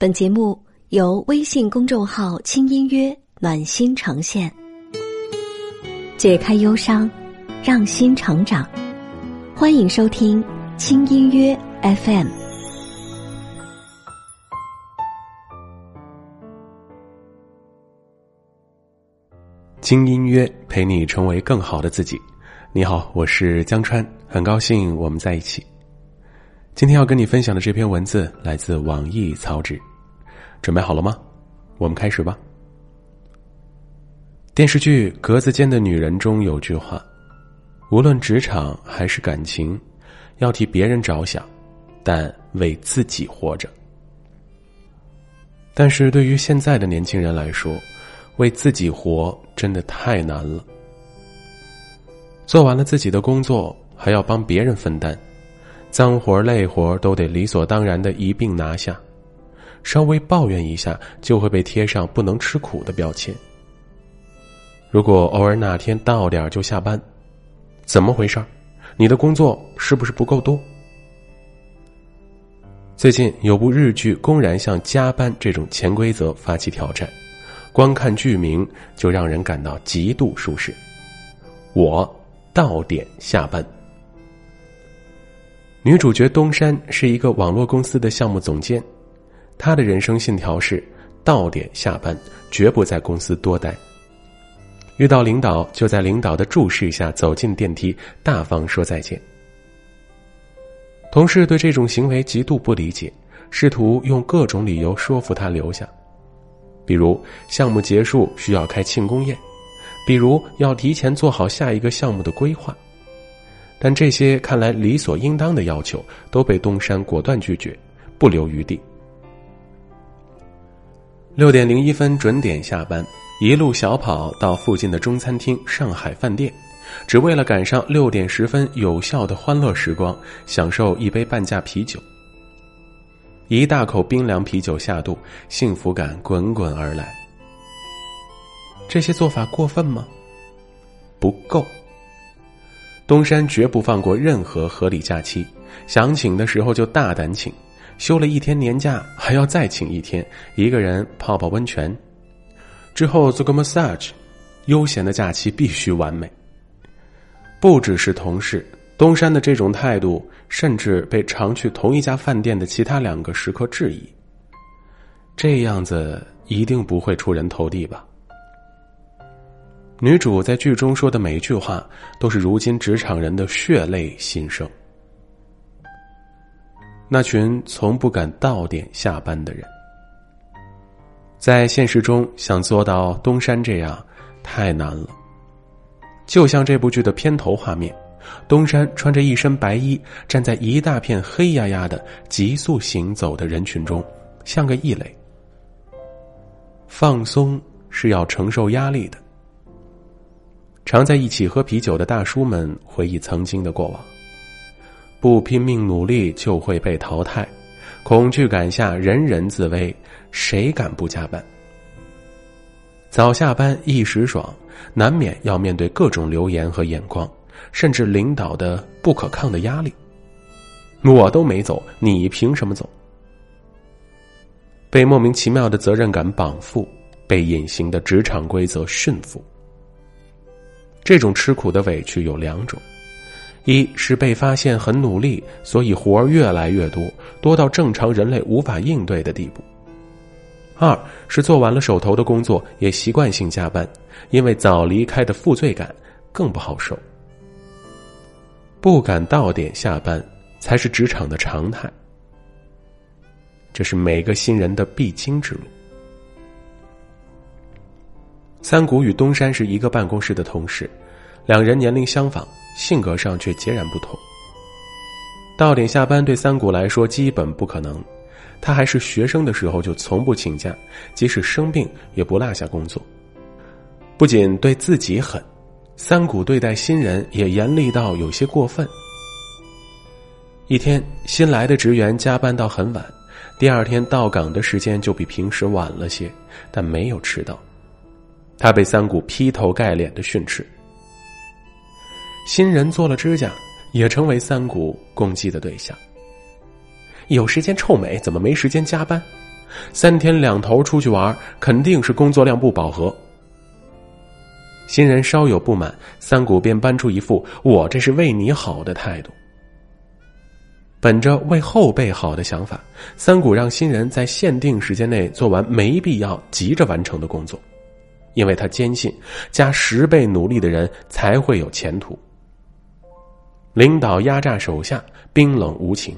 本节目由微信公众号“轻音乐暖心呈现，解开忧伤，让心成长。欢迎收听“轻音乐 FM”。轻音乐陪你成为更好的自己。你好，我是江川，很高兴我们在一起。今天要跟你分享的这篇文字来自网易草纸，准备好了吗？我们开始吧。电视剧《格子间的女人》中有句话：“无论职场还是感情，要替别人着想，但为自己活着。”但是对于现在的年轻人来说，为自己活真的太难了。做完了自己的工作，还要帮别人分担，脏活累活都得理所当然的一并拿下，稍微抱怨一下就会被贴上不能吃苦的标签。如果偶尔哪天到点就下班，怎么回事你的工作是不是不够多？最近有部日剧公然向加班这种潜规则发起挑战，光看剧名就让人感到极度舒适。我。到点下班。女主角东山是一个网络公司的项目总监，他的人生信条是到点下班，绝不在公司多待。遇到领导就在领导的注视下走进电梯，大方说再见。同事对这种行为极度不理解，试图用各种理由说服他留下，比如项目结束需要开庆功宴。比如要提前做好下一个项目的规划，但这些看来理所应当的要求都被东山果断拒绝，不留余地。六点零一分准点下班，一路小跑到附近的中餐厅上海饭店，只为了赶上六点十分有效的欢乐时光，享受一杯半价啤酒。一大口冰凉啤酒下肚，幸福感滚滚而来。这些做法过分吗？不够。东山绝不放过任何合理假期，想请的时候就大胆请，休了一天年假还要再请一天，一个人泡泡温泉，之后做个 massage，悠闲的假期必须完美。不只是同事，东山的这种态度，甚至被常去同一家饭店的其他两个食客质疑。这样子一定不会出人头地吧？女主在剧中说的每一句话，都是如今职场人的血泪心声。那群从不敢到点下班的人，在现实中想做到东山这样，太难了。就像这部剧的片头画面，东山穿着一身白衣，站在一大片黑压压的、急速行走的人群中，像个异类。放松是要承受压力的。常在一起喝啤酒的大叔们回忆曾经的过往。不拼命努力就会被淘汰，恐惧感下人人自危，谁敢不加班？早下班一时爽，难免要面对各种流言和眼光，甚至领导的不可抗的压力。我都没走，你凭什么走？被莫名其妙的责任感绑缚，被隐形的职场规则驯服。这种吃苦的委屈有两种：一是被发现很努力，所以活儿越来越多，多到正常人类无法应对的地步；二是做完了手头的工作，也习惯性加班，因为早离开的负罪感更不好受。不敢到点下班，才是职场的常态。这是每个新人的必经之路。三谷与东山是一个办公室的同事，两人年龄相仿，性格上却截然不同。到点下班对三谷来说基本不可能，他还是学生的时候就从不请假，即使生病也不落下工作。不仅对自己狠，三谷对待新人也严厉到有些过分。一天，新来的职员加班到很晚，第二天到岗的时间就比平时晚了些，但没有迟到。他被三谷劈头盖脸的训斥，新人做了指甲，也成为三谷攻击的对象。有时间臭美，怎么没时间加班？三天两头出去玩，肯定是工作量不饱和。新人稍有不满，三谷便搬出一副“我这是为你好”的态度。本着为后辈好的想法，三谷让新人在限定时间内做完没必要急着完成的工作，因为他坚信加十倍努力的人才会有前途。领导压榨手下，冰冷无情，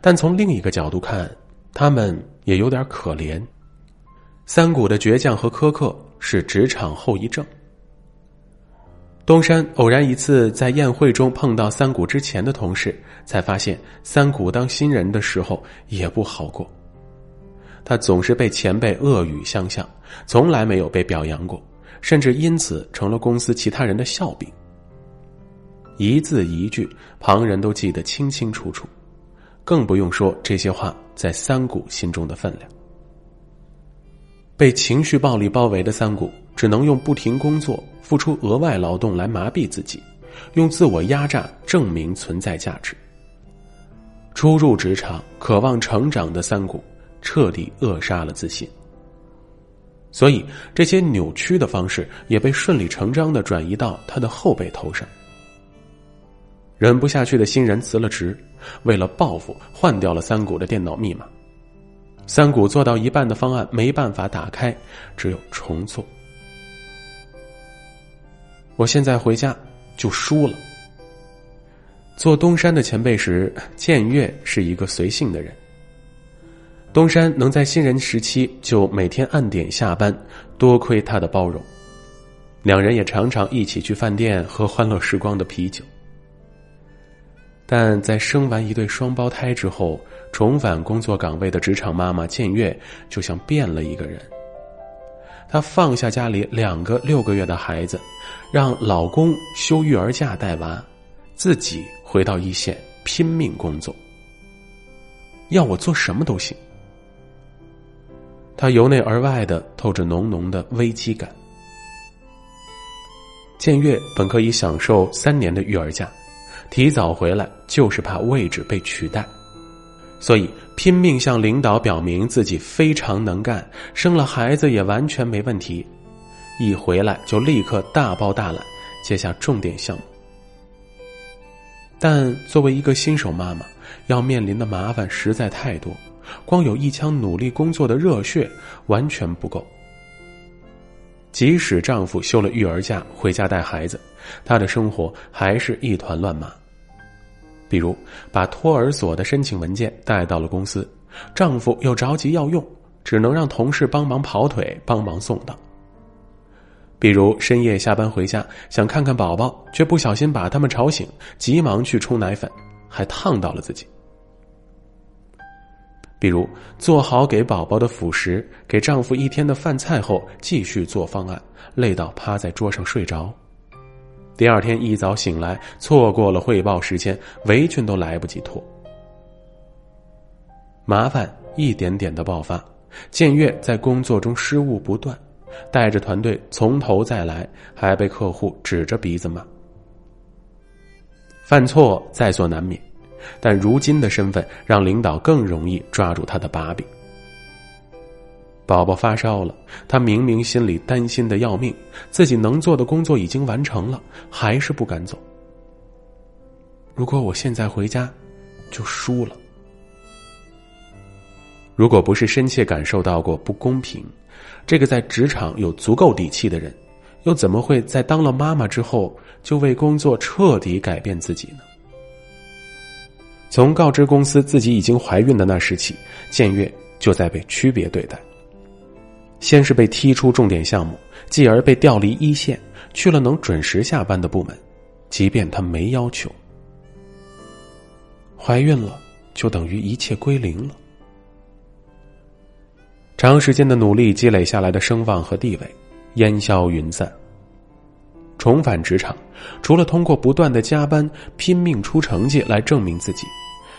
但从另一个角度看，他们也有点可怜。三谷的倔强和苛刻是职场后遗症。东山偶然一次在宴会中碰到三谷之前的同事，才发现三谷当新人的时候也不好过。他总是被前辈恶语相向，从来没有被表扬过，甚至因此成了公司其他人的笑柄。一字一句，旁人都记得清清楚楚，更不用说这些话在三谷心中的分量。被情绪暴力包围的三谷。只能用不停工作、付出额外劳动来麻痹自己，用自我压榨证明存在价值。初入职场、渴望成长的三谷，彻底扼杀了自信。所以，这些扭曲的方式也被顺理成章的转移到他的后辈头上。忍不下去的新人辞了职，为了报复，换掉了三谷的电脑密码。三谷做到一半的方案没办法打开，只有重做。我现在回家就输了。做东山的前辈时，建岳是一个随性的人。东山能在新人时期就每天按点下班，多亏他的包容。两人也常常一起去饭店喝欢乐时光的啤酒。但在生完一对双胞胎之后，重返工作岗位的职场妈妈建月就像变了一个人。她放下家里两个六个月的孩子。让老公休育儿假带娃，自己回到一线拼命工作。要我做什么都行。他由内而外的透着浓浓的危机感。建岳本可以享受三年的育儿假，提早回来就是怕位置被取代，所以拼命向领导表明自己非常能干，生了孩子也完全没问题。一回来就立刻大包大揽接下重点项目，但作为一个新手妈妈，要面临的麻烦实在太多，光有一腔努力工作的热血完全不够。即使丈夫休了育儿假回家带孩子，她的生活还是一团乱麻。比如把托儿所的申请文件带到了公司，丈夫又着急要用，只能让同事帮忙跑腿帮忙送到。比如深夜下班回家，想看看宝宝，却不小心把他们吵醒，急忙去冲奶粉，还烫到了自己。比如做好给宝宝的辅食，给丈夫一天的饭菜后，继续做方案，累到趴在桌上睡着。第二天一早醒来，错过了汇报时间，围裙都来不及脱。麻烦一点点的爆发，建岳在工作中失误不断。带着团队从头再来，还被客户指着鼻子骂。犯错在所难免，但如今的身份让领导更容易抓住他的把柄。宝宝发烧了，他明明心里担心的要命，自己能做的工作已经完成了，还是不敢走。如果我现在回家，就输了。如果不是深切感受到过不公平。这个在职场有足够底气的人，又怎么会在当了妈妈之后就为工作彻底改变自己呢？从告知公司自己已经怀孕的那时起，建岳就在被区别对待。先是被踢出重点项目，继而被调离一线，去了能准时下班的部门，即便他没要求。怀孕了，就等于一切归零了。长时间的努力积累下来的声望和地位，烟消云散。重返职场，除了通过不断的加班、拼命出成绩来证明自己，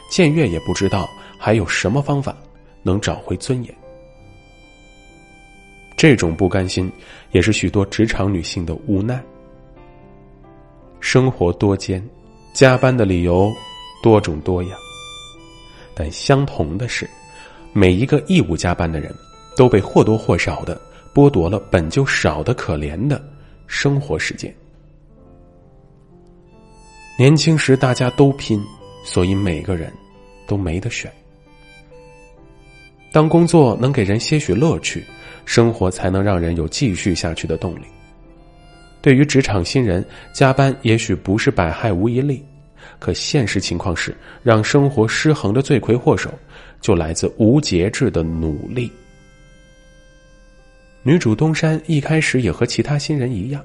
建岳也不知道还有什么方法能找回尊严。这种不甘心，也是许多职场女性的无奈。生活多艰，加班的理由多种多样，但相同的是。每一个义务加班的人，都被或多或少的剥夺了本就少得可怜的生活时间。年轻时大家都拼，所以每个人都没得选。当工作能给人些许乐趣，生活才能让人有继续下去的动力。对于职场新人，加班也许不是百害无一利，可现实情况是，让生活失衡的罪魁祸首，就来自无节制的努力。女主东山一开始也和其他新人一样。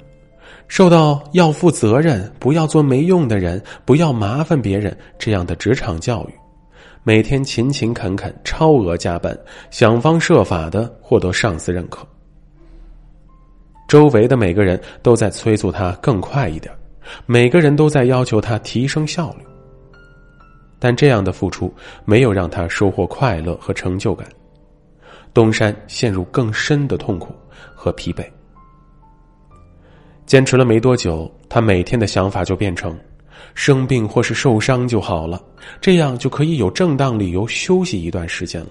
受到要负责任、不要做没用的人、不要麻烦别人这样的职场教育，每天勤勤恳恳、超额加班，想方设法的获得上司认可。周围的每个人都在催促他更快一点，每个人都在要求他提升效率。但这样的付出没有让他收获快乐和成就感，东山陷入更深的痛苦和疲惫。坚持了没多久，他每天的想法就变成：生病或是受伤就好了，这样就可以有正当理由休息一段时间了。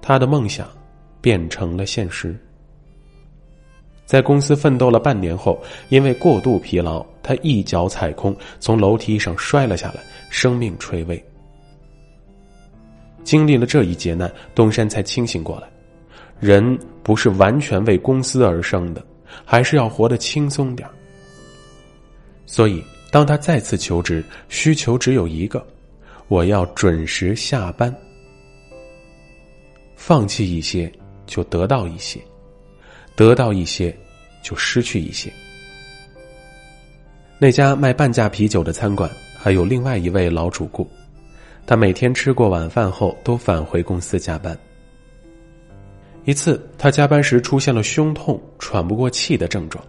他的梦想变成了现实。在公司奋斗了半年后，因为过度疲劳，他一脚踩空，从楼梯上摔了下来，生命垂危。经历了这一劫难，东山才清醒过来：人不是完全为公司而生的。还是要活得轻松点所以，当他再次求职，需求只有一个：我要准时下班。放弃一些，就得到一些；得到一些，就失去一些。那家卖半价啤酒的餐馆还有另外一位老主顾，他每天吃过晚饭后都返回公司加班。一次，他加班时出现了胸痛、喘不过气的症状，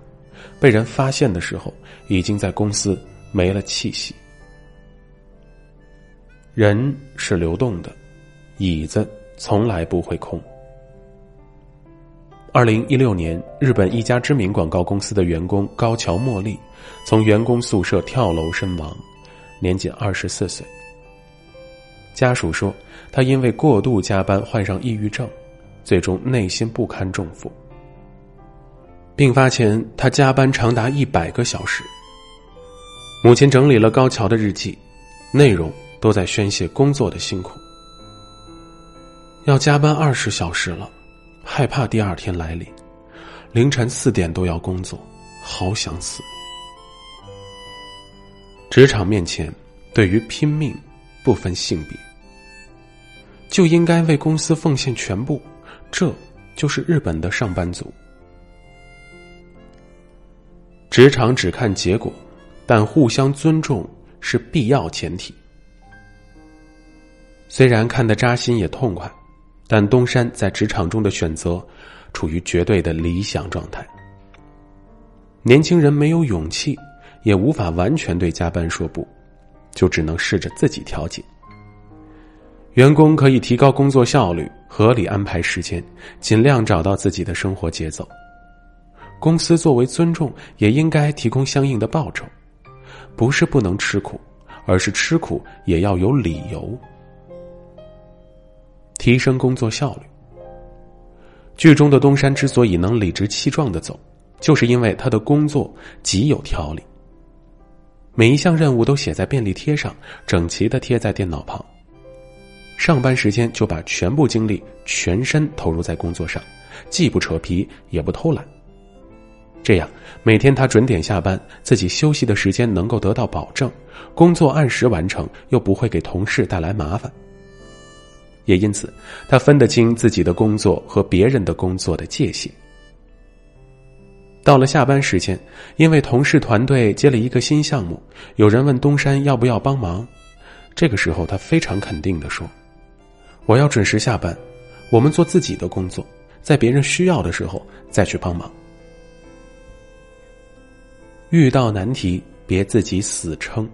被人发现的时候，已经在公司没了气息。人是流动的，椅子从来不会空。二零一六年，日本一家知名广告公司的员工高桥茉莉，从员工宿舍跳楼身亡，年仅二十四岁。家属说，他因为过度加班患上抑郁症。最终内心不堪重负。病发前，他加班长达一百个小时。母亲整理了高桥的日记，内容都在宣泄工作的辛苦。要加班二十小时了，害怕第二天来临，凌晨四点都要工作，好想死。职场面前，对于拼命，不分性别，就应该为公司奉献全部。这就是日本的上班族。职场只看结果，但互相尊重是必要前提。虽然看得扎心也痛快，但东山在职场中的选择处于绝对的理想状态。年轻人没有勇气，也无法完全对加班说不，就只能试着自己调节。员工可以提高工作效率，合理安排时间，尽量找到自己的生活节奏。公司作为尊重，也应该提供相应的报酬，不是不能吃苦，而是吃苦也要有理由。提升工作效率。剧中的东山之所以能理直气壮的走，就是因为他的工作极有条理。每一项任务都写在便利贴上，整齐的贴在电脑旁。上班时间就把全部精力、全身投入在工作上，既不扯皮也不偷懒。这样，每天他准点下班，自己休息的时间能够得到保证，工作按时完成，又不会给同事带来麻烦。也因此，他分得清自己的工作和别人的工作的界限。到了下班时间，因为同事团队接了一个新项目，有人问东山要不要帮忙，这个时候他非常肯定的说。我要准时下班，我们做自己的工作，在别人需要的时候再去帮忙。遇到难题别自己死撑。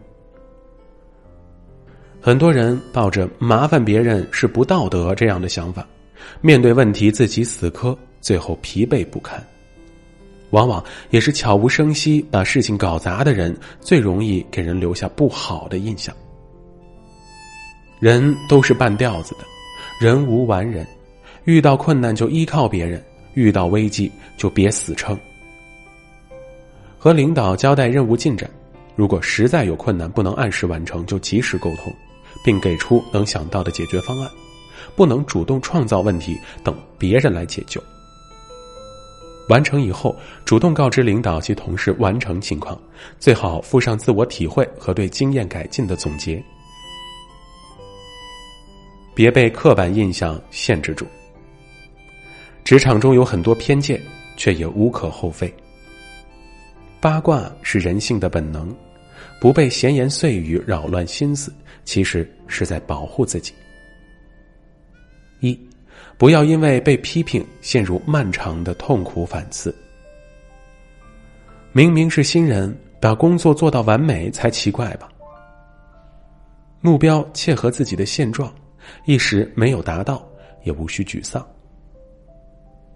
很多人抱着麻烦别人是不道德这样的想法，面对问题自己死磕，最后疲惫不堪。往往也是悄无声息把事情搞砸的人，最容易给人留下不好的印象。人都是半吊子的。人无完人，遇到困难就依靠别人，遇到危机就别死撑。和领导交代任务进展，如果实在有困难不能按时完成，就及时沟通，并给出能想到的解决方案，不能主动创造问题，等别人来解救。完成以后，主动告知领导及同事完成情况，最好附上自我体会和对经验改进的总结。别被刻板印象限制住。职场中有很多偏见，却也无可厚非。八卦是人性的本能，不被闲言碎语扰乱心思，其实是在保护自己。一。不要因为被批评陷入漫长的痛苦反思。明明是新人，把工作做到完美才奇怪吧？目标切合自己的现状，一时没有达到，也无需沮丧。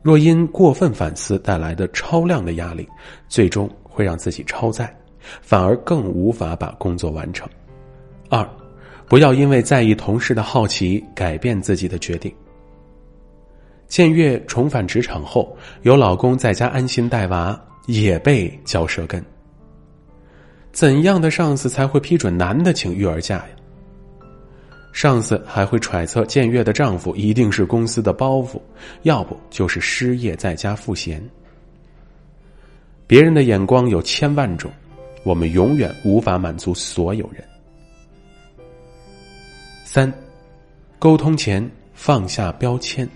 若因过分反思带来的超量的压力，最终会让自己超载，反而更无法把工作完成。二，不要因为在意同事的好奇改变自己的决定。建月重返职场后，有老公在家安心带娃，也被嚼舌根。怎样的上司才会批准男的请育儿假呀？上司还会揣测建月的丈夫一定是公司的包袱，要不就是失业在家赋闲。别人的眼光有千万种，我们永远无法满足所有人。三，沟通前放下标签。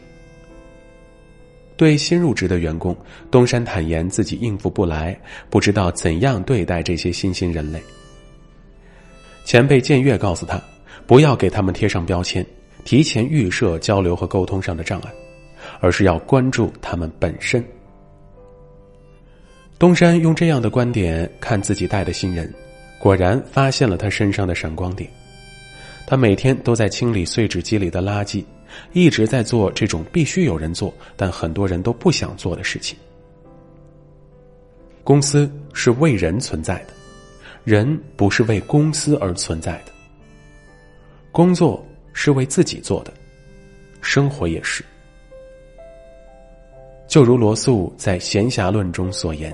对新入职的员工，东山坦言自己应付不来，不知道怎样对待这些新兴人类。前辈建月告诉他，不要给他们贴上标签，提前预设交流和沟通上的障碍，而是要关注他们本身。东山用这样的观点看自己带的新人，果然发现了他身上的闪光点。他每天都在清理碎纸机里的垃圾。一直在做这种必须有人做，但很多人都不想做的事情。公司是为人存在的，人不是为公司而存在的。工作是为自己做的，生活也是。就如罗素在《闲暇论》中所言：“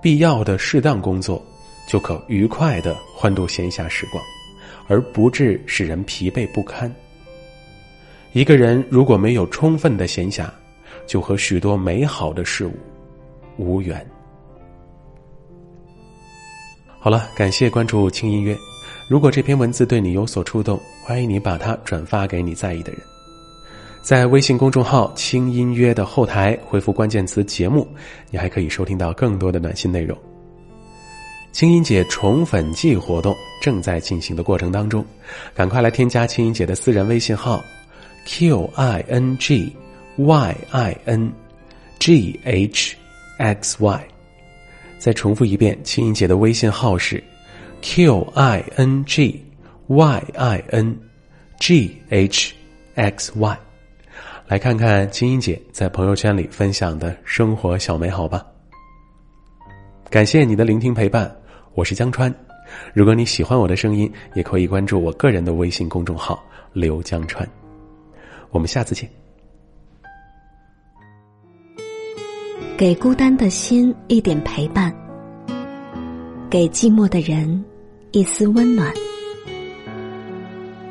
必要的适当工作，就可愉快的欢度闲暇时光，而不致使人疲惫不堪。”一个人如果没有充分的闲暇，就和许多美好的事物无缘。好了，感谢关注轻音乐。如果这篇文字对你有所触动，欢迎你把它转发给你在意的人。在微信公众号“轻音乐”的后台回复关键词“节目”，你还可以收听到更多的暖心内容。青音姐宠粉季活动正在进行的过程当中，赶快来添加青音姐的私人微信号。Q I N G Y I N G H X Y，再重复一遍，青音姐的微信号是 Q I N G Y I N G H X Y，来看看青音姐在朋友圈里分享的生活小美好吧。感谢你的聆听陪伴，我是江川。如果你喜欢我的声音，也可以关注我个人的微信公众号刘江川。我们下次见。给孤单的心一点陪伴，给寂寞的人一丝温暖。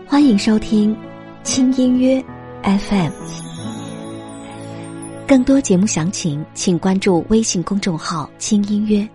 欢迎收听轻音约 FM，更多节目详情请关注微信公众号“轻音乐”。